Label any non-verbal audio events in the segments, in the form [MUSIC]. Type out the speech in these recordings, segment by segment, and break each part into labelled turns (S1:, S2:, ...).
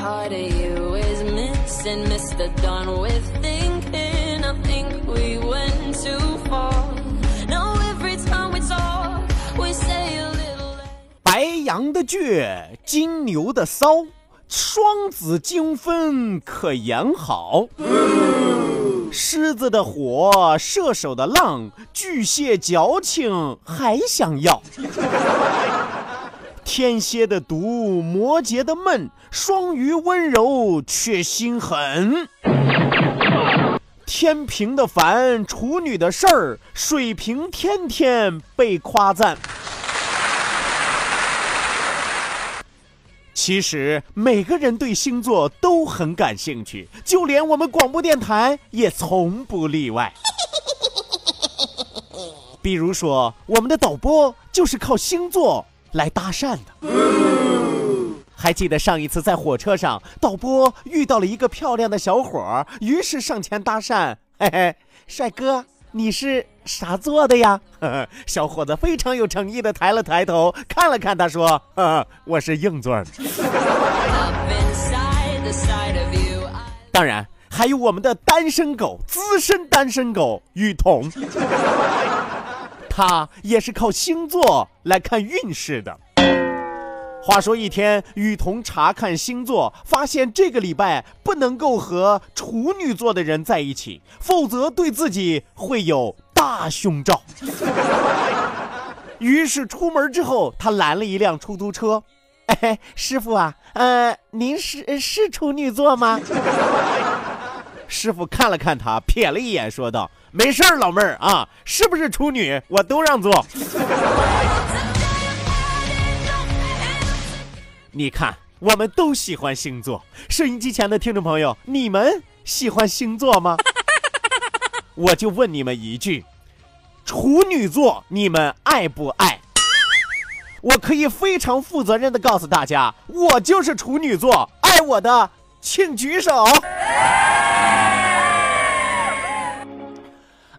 S1: part of you is missing, Mr. Done with thinking. I think we went too far. Now every time we talk, we say a little.
S2: 白羊的倔，金牛的骚，双子精分可言好。狮子的火，射手的浪，巨蟹矫情还想要。天蝎的毒，摩羯的闷，双鱼温柔却心狠。天平的烦，处女的事儿，水瓶天天被夸赞。其实每个人对星座都很感兴趣，就连我们广播电台也从不例外。比如说，我们的导播就是靠星座来搭讪的。还记得上一次在火车上，导播遇到了一个漂亮的小伙儿，于是上前搭讪：“嘿嘿，帅哥，你是啥座的呀？”呵 [LAUGHS] 呵小伙子非常有诚意的抬了抬头，看了看他，说：“呵 [LAUGHS] 呵我是硬座的。”当然，还有我们的单身狗，资深单身狗雨桐，他也是靠星座来看运势的。话说一天，雨桐查看星座，发现这个礼拜不能够和处女座的人在一起，否则对自己会有大凶兆。[LAUGHS] 于是出门之后，他拦了一辆出租车。哎，师傅啊，呃，您是是处女座吗？[LAUGHS] 师傅看了看他，瞥了一眼，说道：“没事儿，老妹儿啊，是不是处女，我都让座。”你看，我们都喜欢星座。收音机前的听众朋友，你们喜欢星座吗？[LAUGHS] 我就问你们一句：处女座你们爱不爱？我可以非常负责任的告诉大家，我就是处女座，爱我的请举手。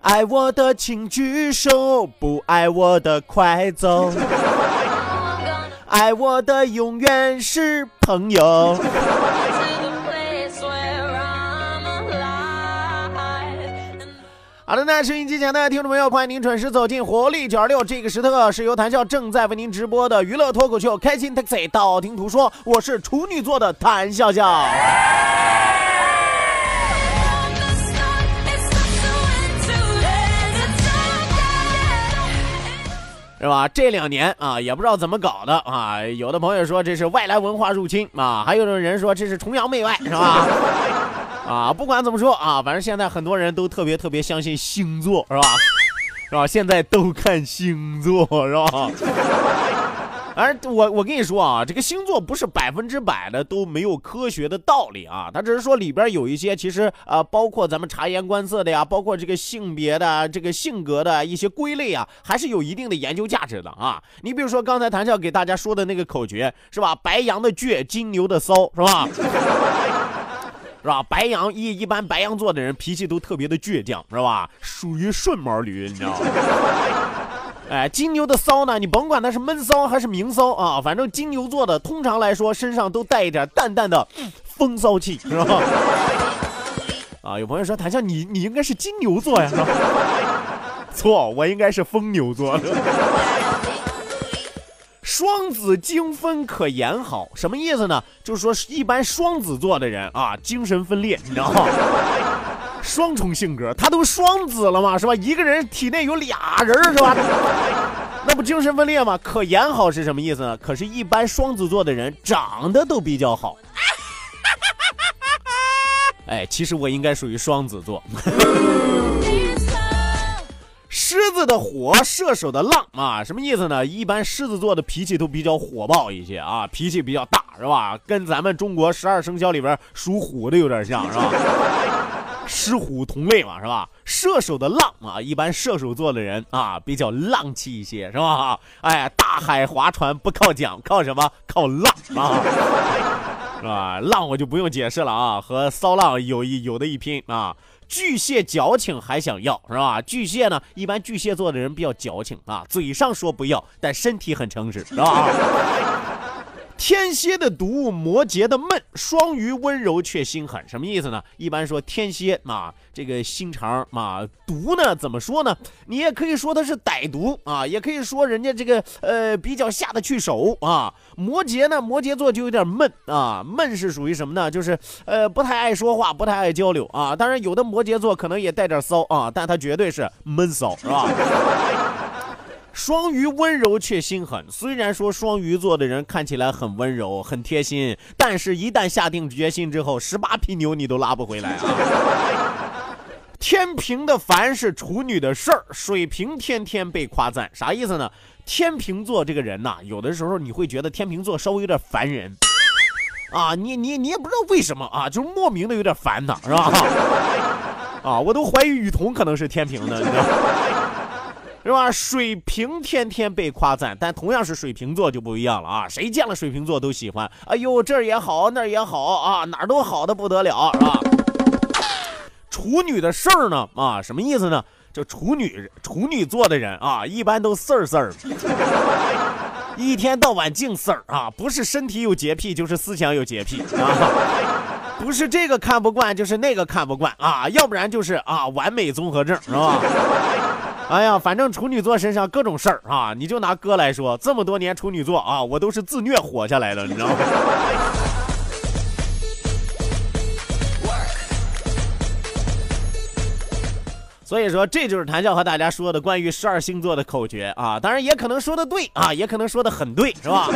S2: 爱我的请举手，不爱我的快走。[LAUGHS] 爱我的永远是朋友。[LAUGHS] 好的，那收音机前的听众朋友，欢迎您准时走进活力九二六。这个时刻是由谭笑正在为您直播的娱乐脱口秀《开心 Taxi》，道听途说，我是处女座的谭笑笑。是吧？这两年啊，也不知道怎么搞的啊。有的朋友说这是外来文化入侵啊，还有的人说这是崇洋媚外，是吧？[LAUGHS] 啊，不管怎么说啊，反正现在很多人都特别特别相信星座，是吧？是吧？现在都看星座，是吧？而我我跟你说啊，这个星座不是百分之百的都没有科学的道理啊，它只是说里边有一些其实呃，包括咱们察言观色的呀，包括这个性别的、这个性格的一些归类啊，还是有一定的研究价值的啊。你比如说刚才谭笑给大家说的那个口诀是吧？白羊的倔，金牛的骚，是吧？[LAUGHS] 是吧？白羊一一般白羊座的人脾气都特别的倔强，是吧？属于顺毛驴，你知道吗？哎，金牛的骚呢，你甭管它是闷骚还是明骚啊，反正金牛座的通常来说身上都带一点淡淡的风骚气，[LAUGHS] 是吧？啊，有朋友说谭笑你你应该是金牛座呀，[LAUGHS] 错，我应该是疯牛座。[LAUGHS] 双子精分可言好，什么意思呢？就是说一般双子座的人啊，精神分裂，你知道吗？双重性格，他都双子了嘛，是吧？一个人体内有俩人是吧？[LAUGHS] 那不精神分裂吗？可言好是什么意思呢？可是，一般双子座的人长得都比较好。[LAUGHS] 哎，其实我应该属于双子座。[LAUGHS] 狮子的火，射手的浪啊，什么意思呢？一般狮子座的脾气都比较火爆一些啊，脾气比较大，是吧？跟咱们中国十二生肖里边属虎的有点像，是吧？狮虎同类嘛，是吧？射手的浪啊，一般射手座的人啊比较浪气一些，是吧？哎，大海划船不靠桨，靠什么？靠浪啊，[LAUGHS] 是吧？浪我就不用解释了啊，和骚浪有一有的一拼啊。巨蟹矫情还想要是吧？巨蟹呢，一般巨蟹座的人比较矫情啊，嘴上说不要，但身体很诚实，是吧？天蝎的毒，摩羯的闷，双鱼温柔却心狠，什么意思呢？一般说天蝎啊，这个心肠啊，毒呢怎么说呢？你也可以说他是歹毒啊，也可以说人家这个呃比较下得去手啊。摩羯呢，摩羯座就有点闷啊，闷是属于什么呢？就是呃不太爱说话，不太爱交流啊。当然有的摩羯座可能也带点骚啊，但他绝对是闷骚，是吧？双鱼温柔却心狠，虽然说双鱼座的人看起来很温柔、很贴心，但是一旦下定决心之后，十八匹牛你都拉不回来啊！[LAUGHS] 天平的烦是处女的事儿，水瓶天天被夸赞，啥意思呢？天平座这个人呐，有的时候你会觉得天平座稍微有点烦人啊，你你你也不知道为什么啊，就是莫名的有点烦他，是吧？[LAUGHS] 啊，我都怀疑雨桐可能是天平的，你知道。是吧？水瓶天天被夸赞，但同样是水瓶座就不一样了啊！谁见了水瓶座都喜欢。哎呦，这儿也好，那儿也好啊，哪儿都好的不得了，是吧？处女的事儿呢？啊，什么意思呢？就处女处女座的人啊，一般都事儿事儿，一天到晚净事儿啊，不是身体有洁癖，就是思想有洁癖啊，不是这个看不惯，就是那个看不惯啊，要不然就是啊，完美综合症，是吧？哎呀，反正处女座身上各种事儿啊！你就拿哥来说，这么多年处女座啊，我都是自虐活下来的，你知道吗？[LAUGHS] 所以说，这就是谭笑和大家说的关于十二星座的口诀啊！当然，也可能说的对啊，也可能说的很对，是吧？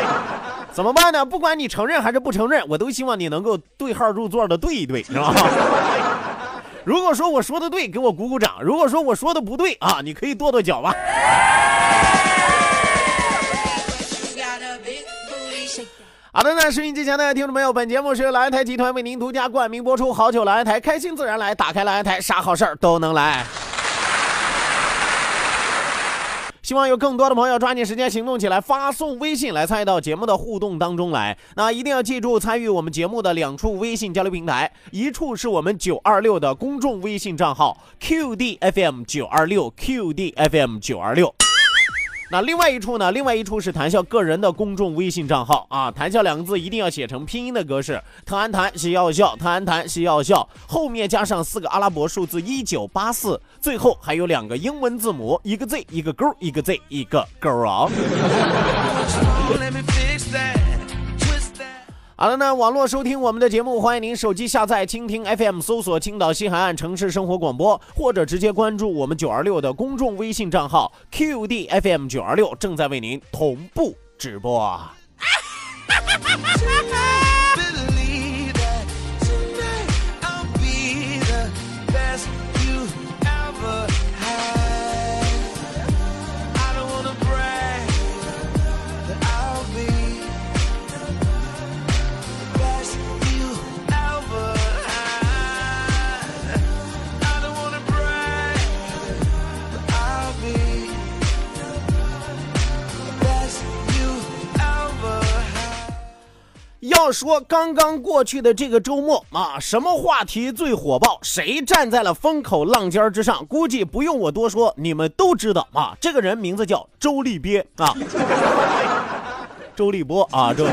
S2: [LAUGHS] 怎么办呢？不管你承认还是不承认，我都希望你能够对号入座的对一对，是吧？如果说我说的对，给我鼓鼓掌；如果说我说的不对啊，你可以跺跺脚吧。好的，那收音机前的听众朋友，本节目是由蓝台集团为您独家冠名播出。好酒蓝台，开心自然来，打开蓝台，啥好事儿都能来。希望有更多的朋友抓紧时间行动起来，发送微信来参与到节目的互动当中来。那一定要记住，参与我们节目的两处微信交流平台，一处是我们九二六的公众微信账号 QDFM 九二六 QDFM 九二六。那另外一处呢？另外一处是谭笑个人的公众微信账号啊，谭笑两个字一定要写成拼音的格式，特安谭是要笑，特安谭是要笑，后面加上四个阿拉伯数字一九八四，最后还有两个英文字母，一个 Z 一个勾，一个 Z 一个勾啊。[LAUGHS] 好了，那网络收听我们的节目，欢迎您手机下载蜻蜓 FM，搜索青岛西海岸城市生活广播，或者直接关注我们九二六的公众微信账号 QDFM 九二六，正在为您同步直播。[LAUGHS] 要说刚刚过去的这个周末啊，什么话题最火爆？谁站在了风口浪尖之上？估计不用我多说，你们都知道啊。这个人名字叫周立波啊，周立波啊，周，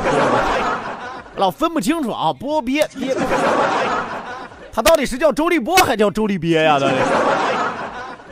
S2: 老分不清楚啊，波憋憋，他到底是叫周立波还叫周立憋呀？到底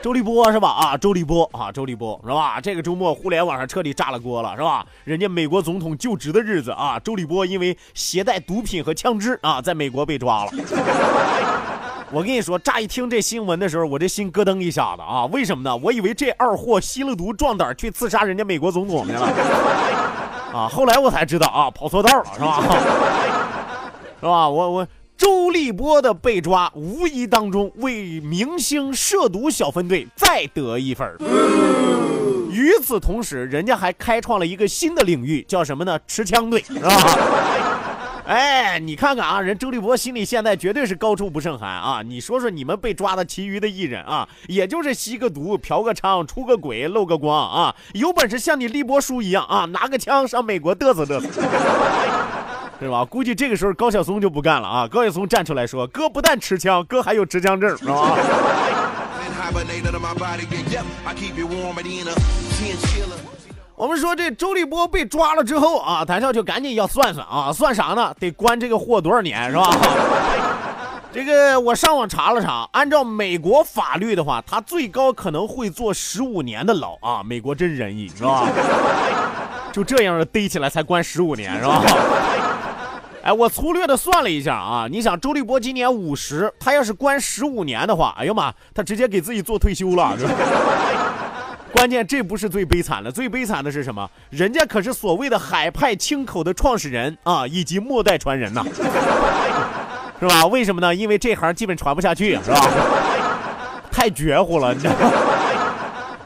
S2: 周立波是吧？啊，周立波啊，周立波是吧？这个周末互联网上彻底炸了锅了是吧？人家美国总统就职的日子啊，周立波因为携带毒品和枪支啊，在美国被抓了。[LAUGHS] 我跟你说，乍一听这新闻的时候，我这心咯噔一下子啊！为什么呢？我以为这二货吸了毒壮胆去刺杀人家美国总统去了 [LAUGHS] 啊！后来我才知道啊，跑错道了是吧？是吧？[LAUGHS] 我我周立波的被抓，无疑当中为明星涉毒小分队再得一分。与此同时，人家还开创了一个新的领域，叫什么呢？持枪队是吧？哎，你看看啊，人周立波心里现在绝对是高处不胜寒啊！你说说你们被抓的其余的艺人啊，也就是吸个毒、嫖个娼、出个轨、漏个光啊，有本事像你立波叔一样啊，拿个枪上美国嘚瑟嘚瑟，是吧？估计这个时候高晓松就不干了啊！高晓松站出来说：“哥不但持枪，哥还有持枪证，是吧？”我们说这周立波被抓了之后啊，谭笑就赶紧要算算啊，算啥呢？得关这个货多少年是吧？这个我上网查了查，按照美国法律的话，他最高可能会坐十五年的牢啊！美国真仁义是吧？就这样逮起来才关十五年是吧？哎，我粗略的算了一下啊，你想周立波今年五十，他要是关十五年的话，哎呀妈，他直接给自己做退休了。[LAUGHS] 关键这不是最悲惨的，最悲惨的是什么？人家可是所谓的海派清口的创始人啊，以及末代传人呐，[LAUGHS] 是吧？为什么呢？因为这行基本传不下去，是吧？[LAUGHS] 太绝乎了，你知道吗？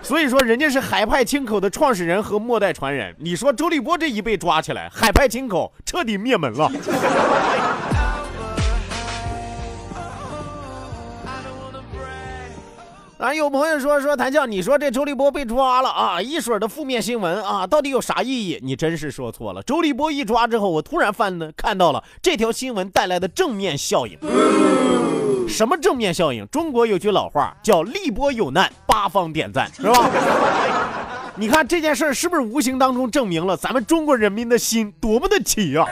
S2: 所以说，人家是海派清口的创始人和末代传人。你说周立波这一被抓起来，海派清口彻底灭门了。啊，有朋友说说谭笑，你说这周立波被抓了啊，一水的负面新闻啊，到底有啥意义？你真是说错了。周立波一抓之后，我突然翻呢看到了这条新闻带来的正面效应。什么正面效应？中国有句老话叫“立波有难，八方点赞”，是吧？[LAUGHS] 你看这件事是不是无形当中证明了咱们中国人民的心多么的齐啊？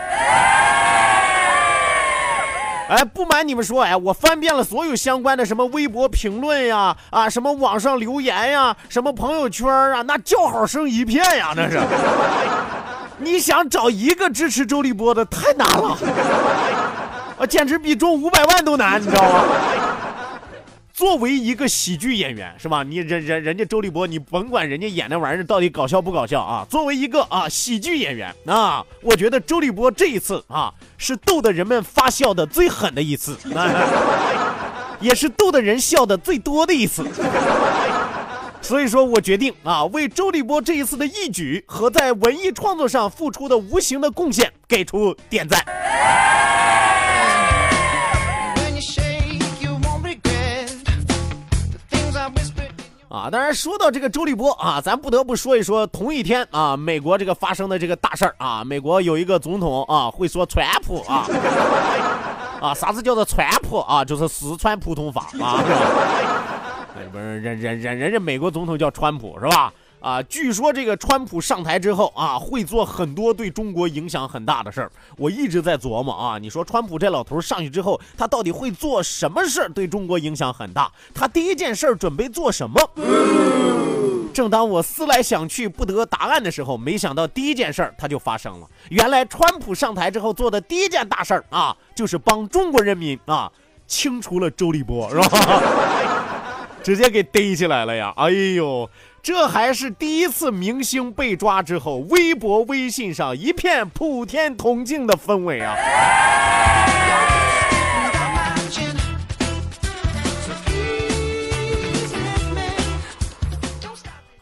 S2: 哎，不瞒你们说，哎，我翻遍了所有相关的什么微博评论呀，啊，什么网上留言呀，什么朋友圈啊，那叫好声一片呀，那是。[LAUGHS] 你想找一个支持周立波的太难了，啊，简直比中五百万都难，你知道吗？[LAUGHS] 作为一个喜剧演员，是吧？你人人人家周立波，你甭管人家演那玩意儿到底搞笑不搞笑啊。作为一个啊喜剧演员啊，我觉得周立波这一次啊是逗得人们发笑的最狠的一次，[LAUGHS] 也是逗得人笑的最多的一次。所以说我决定啊，为周立波这一次的义举和在文艺创作上付出的无形的贡献给出点赞。啊，当然说到这个周立波啊，咱不得不说一说同一天啊，美国这个发生的这个大事儿啊，美国有一个总统啊会说川普啊，啊，啥子叫做川普啊？就是四川普通法啊，不是人人人人家美国总统叫川普是吧？啊，据说这个川普上台之后啊，会做很多对中国影响很大的事儿。我一直在琢磨啊，你说川普这老头上去之后，他到底会做什么事儿对中国影响很大？他第一件事儿准备做什么？正当我思来想去不得答案的时候，没想到第一件事儿他就发生了。原来川普上台之后做的第一件大事儿啊，就是帮中国人民啊清除了周立波，是吧？[LAUGHS] 直接给逮起来了呀！哎呦。这还是第一次明星被抓之后，微博、微信上一片普天同庆的氛围啊！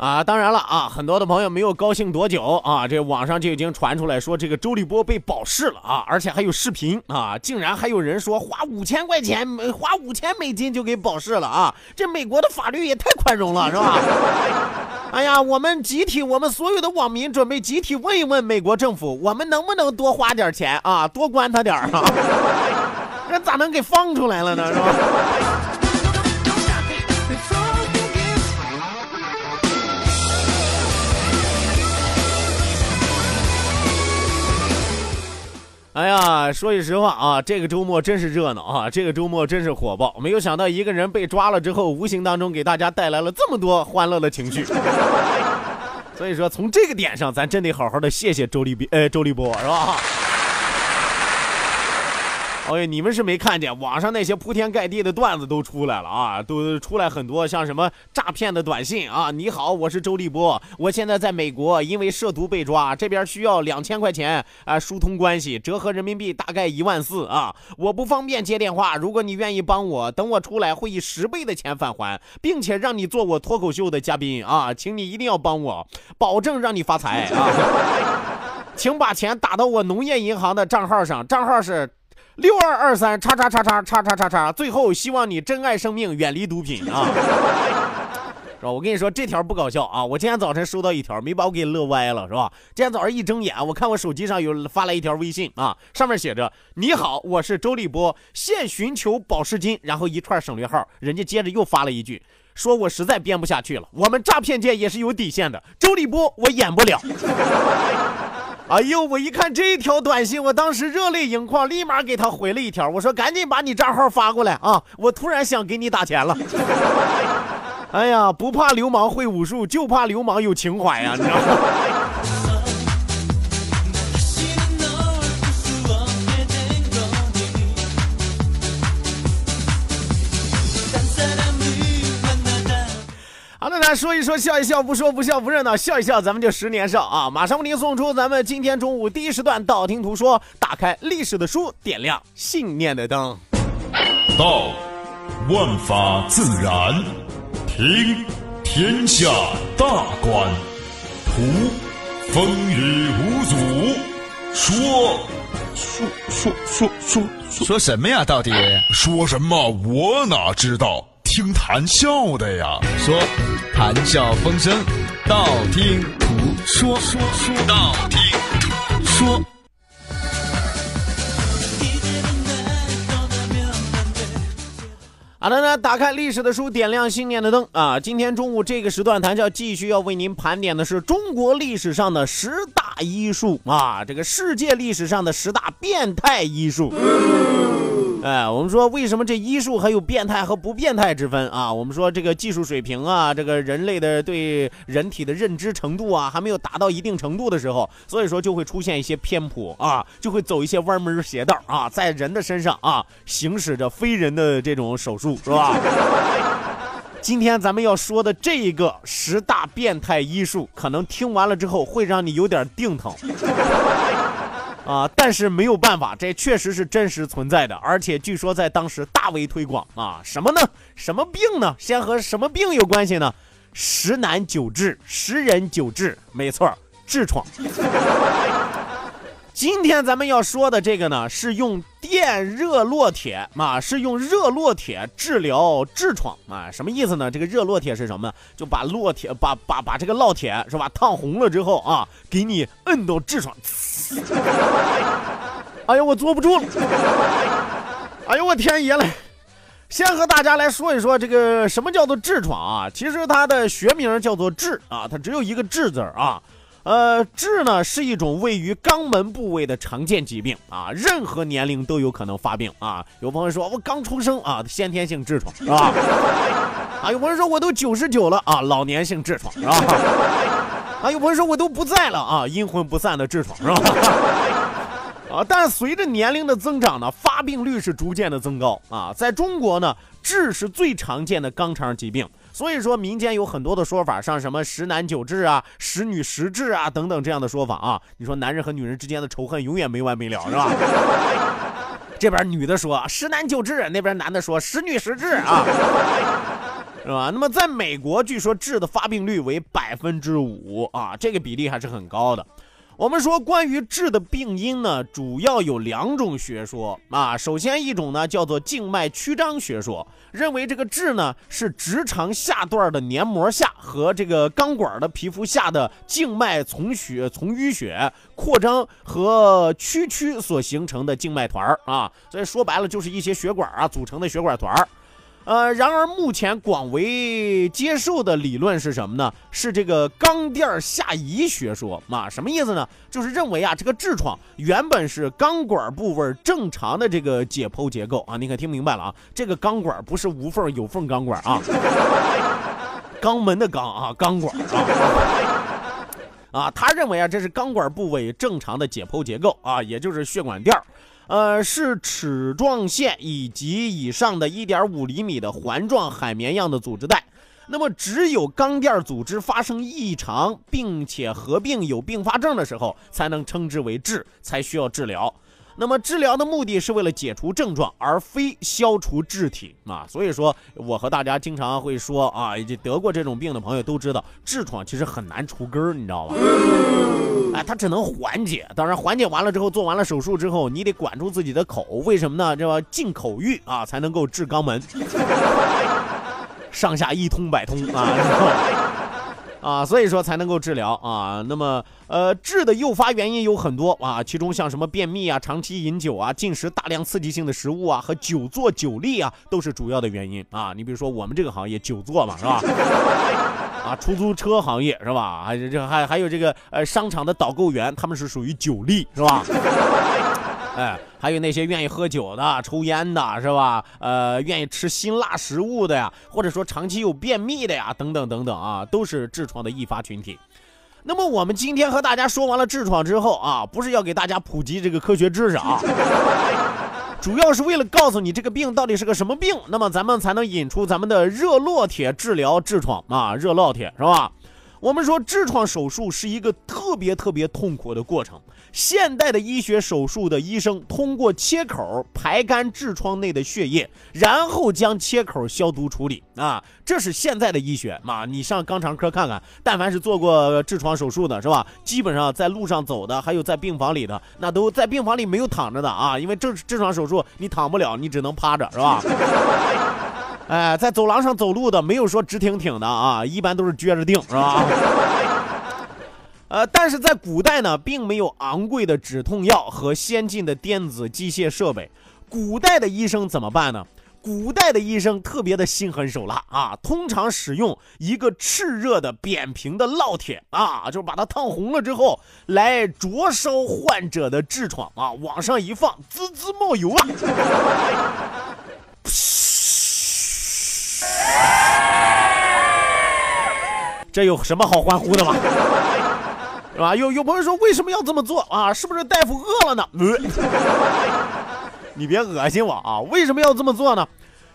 S2: 啊，当然了啊，很多的朋友没有高兴多久啊，这网上就已经传出来说这个周立波被保释了啊，而且还有视频啊，竟然还有人说花五千块钱，花五千美金就给保释了啊，这美国的法律也太宽容了，是吧？[LAUGHS] 哎呀，我们集体，我们所有的网民准备集体问一问美国政府，我们能不能多花点钱啊，多关他点儿啊？[LAUGHS] 这咋能给放出来了呢？是吧？哎呀，说句实话啊，这个周末真是热闹啊，这个周末真是火爆。没有想到一个人被抓了之后，无形当中给大家带来了这么多欢乐的情绪。[LAUGHS] 所以说，从这个点上，咱真得好好的谢谢周立波，呃，周立波是吧？哎，你们是没看见，网上那些铺天盖地的段子都出来了啊，都出来很多，像什么诈骗的短信啊，你好，我是周立波，我现在在美国，因为涉毒被抓，这边需要两千块钱啊，疏通关系，折合人民币大概一万四啊，我不方便接电话，如果你愿意帮我，等我出来会以十倍的钱返还，并且让你做我脱口秀的嘉宾啊，请你一定要帮我，保证让你发财啊，[LAUGHS] 请把钱打到我农业银行的账号上，账号是。六二二三叉叉叉叉叉叉叉叉，最后希望你珍爱生命，远离毒品啊！[LAUGHS] 是吧？我跟你说这条不搞笑啊！我今天早晨收到一条，没把我给乐歪了，是吧？今天早上一睁眼，我看我手机上有发来一条微信啊，上面写着：“你好，我是周立波，现寻求保释金。”然后一串省略号，人家接着又发了一句，说我实在编不下去了，我们诈骗界也是有底线的，周立波我演不了。哎呦！我一看这条短信，我当时热泪盈眶，立马给他回了一条，我说：“赶紧把你账号发过来啊！我突然想给你打钱了。[LAUGHS] ”哎呀，不怕流氓会武术，就怕流氓有情怀呀，你知道吗？说一说笑一笑，不说不笑不热闹，笑一笑咱们就十年少啊！马上为您送出咱们今天中午第一时段道听途说，打开历史的书，点亮信念的灯。
S3: 道，万法自然；听，天下大观；图，风雨无阻；说，
S4: 说说说说说什么呀？到底
S3: 说什么？我哪知道？听谈笑的呀，
S4: 说谈笑风生，道听途说，说说
S3: 道听途说。
S2: 好的呢，打开历史的书，点亮信念的灯啊！今天中午这个时段，谈笑继续要为您盘点的是中国历史上的十大医术啊，这个世界历史上的十大变态医术。哎，我们说为什么这医术还有变态和不变态之分啊？我们说这个技术水平啊，这个人类的对人体的认知程度啊，还没有达到一定程度的时候，所以说就会出现一些偏颇啊，就会走一些歪门邪道啊，在人的身上啊行使着非人的这种手术，是吧？[LAUGHS] 今天咱们要说的这一个十大变态医术，可能听完了之后会让你有点腚疼。啊，但是没有办法，这确实是真实存在的，而且据说在当时大为推广啊。什么呢？什么病呢？先和什么病有关系呢？十男九痔，十人九痔，没错，痔疮。今天咱们要说的这个呢，是用电热烙铁啊，是用热烙铁治疗痔疮啊，什么意思呢？这个热烙铁是什么？就把烙铁把把把这个烙铁是吧，烫红了之后啊，给你摁到痔疮。哎呀，我坐不住了！哎呦，我天爷嘞！先和大家来说一说这个什么叫做痔疮啊？其实它的学名叫做痔啊，它只有一个痔字啊。呃，痔呢是一种位于肛门部位的常见疾病啊，任何年龄都有可能发病啊。有朋友说我刚出生啊，先天性痔疮是吧？啊，有朋友说我都九十九了啊，老年性痔疮是吧？啊，有朋友说我都不在了啊，阴魂不散的痔疮是吧？啊，但随着年龄的增长呢，发病率是逐渐的增高啊。在中国呢，痔是最常见的肛肠疾病。所以说民间有很多的说法，像什么十男九痔啊、十女十痔啊等等这样的说法啊。你说男人和女人之间的仇恨永远没完没了，是吧？[LAUGHS] 这边女的说十男九痔，那边男的说十女十痔啊，是吧？那么在美国，据说痔的发病率为百分之五啊，这个比例还是很高的。我们说关于痔的病因呢，主要有两种学说啊。首先一种呢叫做静脉曲张学说，认为这个痣呢是直肠下段的黏膜下和这个钢管的皮肤下的静脉从血从淤血扩张和曲曲所形成的静脉团儿啊。所以说白了就是一些血管啊组成的血管团儿。呃，然而目前广为接受的理论是什么呢？是这个钢垫下移学说啊，什么意思呢？就是认为啊，这个痔疮原本是钢管部位正常的这个解剖结构啊，你可听明白了啊？这个钢管不是无缝有缝钢管啊，[LAUGHS] 肛门的肛啊，钢管啊，啊，他认为啊，这是钢管部位正常的解剖结构啊，也就是血管垫儿。呃，是齿状线以及以上的一点五厘米的环状海绵样的组织带。那么，只有肛垫组织发生异常，并且合并有并发症的时候，才能称之为痔，才需要治疗。那么治疗的目的是为了解除症状，而非消除肢体啊。所以说，我和大家经常会说啊，以及得过这种病的朋友都知道，痔疮其实很难除根儿，你知道吧？哎，它只能缓解。当然，缓解完了之后，做完了手术之后，你得管住自己的口，为什么呢？这吧？进口欲啊，才能够治肛门，[LAUGHS] 上下一通百通啊。啊，所以说才能够治疗啊。那么，呃，治的诱发原因有很多啊，其中像什么便秘啊、长期饮酒啊、进食大量刺激性的食物啊和久坐久立啊，都是主要的原因啊。你比如说我们这个行业久坐嘛，是吧？[LAUGHS] 啊，出租车行业是吧？还这还还有这个呃商场的导购员，他们是属于久立，是吧？哎，还有那些愿意喝酒的、抽烟的，是吧？呃，愿意吃辛辣食物的呀，或者说长期有便秘的呀，等等等等啊，都是痔疮的易发群体。那么我们今天和大家说完了痔疮之后啊，不是要给大家普及这个科学知识啊，[LAUGHS] 主要是为了告诉你这个病到底是个什么病，那么咱们才能引出咱们的热烙铁治疗痔疮啊，热烙铁是吧？我们说痔疮手术是一个特别特别痛苦的过程。现代的医学手术的医生通过切口排干痔疮内的血液，然后将切口消毒处理啊，这是现在的医学嘛？你上肛肠科看看，但凡是做过痔疮手术的，是吧？基本上在路上走的，还有在病房里的，那都在病房里没有躺着的啊，因为痔痔疮手术你躺不了，你只能趴着，是吧？[LAUGHS] 哎，在走廊上走路的，没有说直挺挺的啊，一般都是撅着腚，是吧？呃，但是在古代呢，并没有昂贵的止痛药和先进的电子机械设备。古代的医生怎么办呢？古代的医生特别的心狠手辣啊，通常使用一个炽热的扁平的烙铁啊，就是把它烫红了之后，来灼烧患者的痔疮啊，往上一放，滋滋冒油啊，[LAUGHS] 这有什么好欢呼的吗？是吧？有有朋友说为什么要这么做啊？是不是大夫饿了呢？[LAUGHS] 你别恶心我啊！为什么要这么做呢？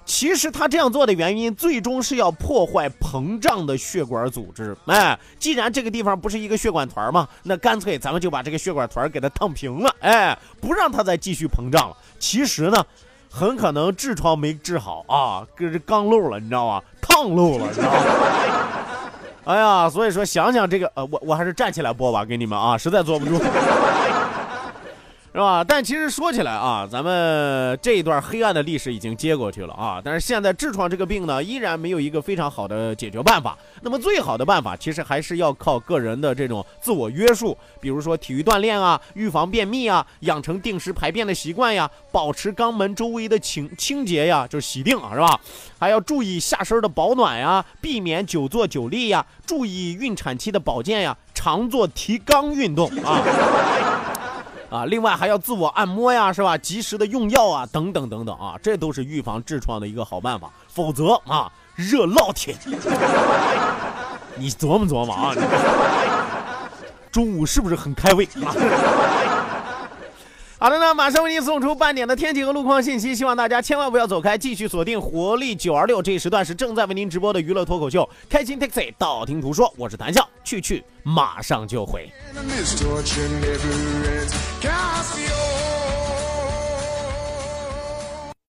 S2: 其实他这样做的原因，最终是要破坏膨胀的血管组织。哎，既然这个地方不是一个血管团嘛？那干脆咱们就把这个血管团给它烫平了，哎，不让它再继续膨胀了。其实呢，很可能痔疮没治好啊，跟这刚漏了，你知道吗？烫漏了，你知道吗？哎呀，所以说想想这个，呃，我我还是站起来播吧，给你们啊，实在坐不住。是吧？但其实说起来啊，咱们这一段黑暗的历史已经接过去了啊。但是现在痔疮这个病呢，依然没有一个非常好的解决办法。那么最好的办法，其实还是要靠个人的这种自我约束，比如说体育锻炼啊，预防便秘啊，养成定时排便的习惯呀，保持肛门周围的清清洁呀，就是洗净啊，是吧？还要注意下身的保暖呀，避免久坐久立呀，注意孕产期的保健呀，[LAUGHS] 常做提肛运动啊。啊，另外还要自我按摩呀，是吧？及时的用药啊，等等等等啊，这都是预防痔疮的一个好办法。否则啊，热烙铁，你琢磨琢磨啊，中午是不是很开胃？好的呢马上为您送出半点的天气和路况信息希望大家千万不要走开继续锁定活力九二六这一时段是正在为您直播的娱乐脱口秀开心 taxi 道听途说我是谭笑去去马上就回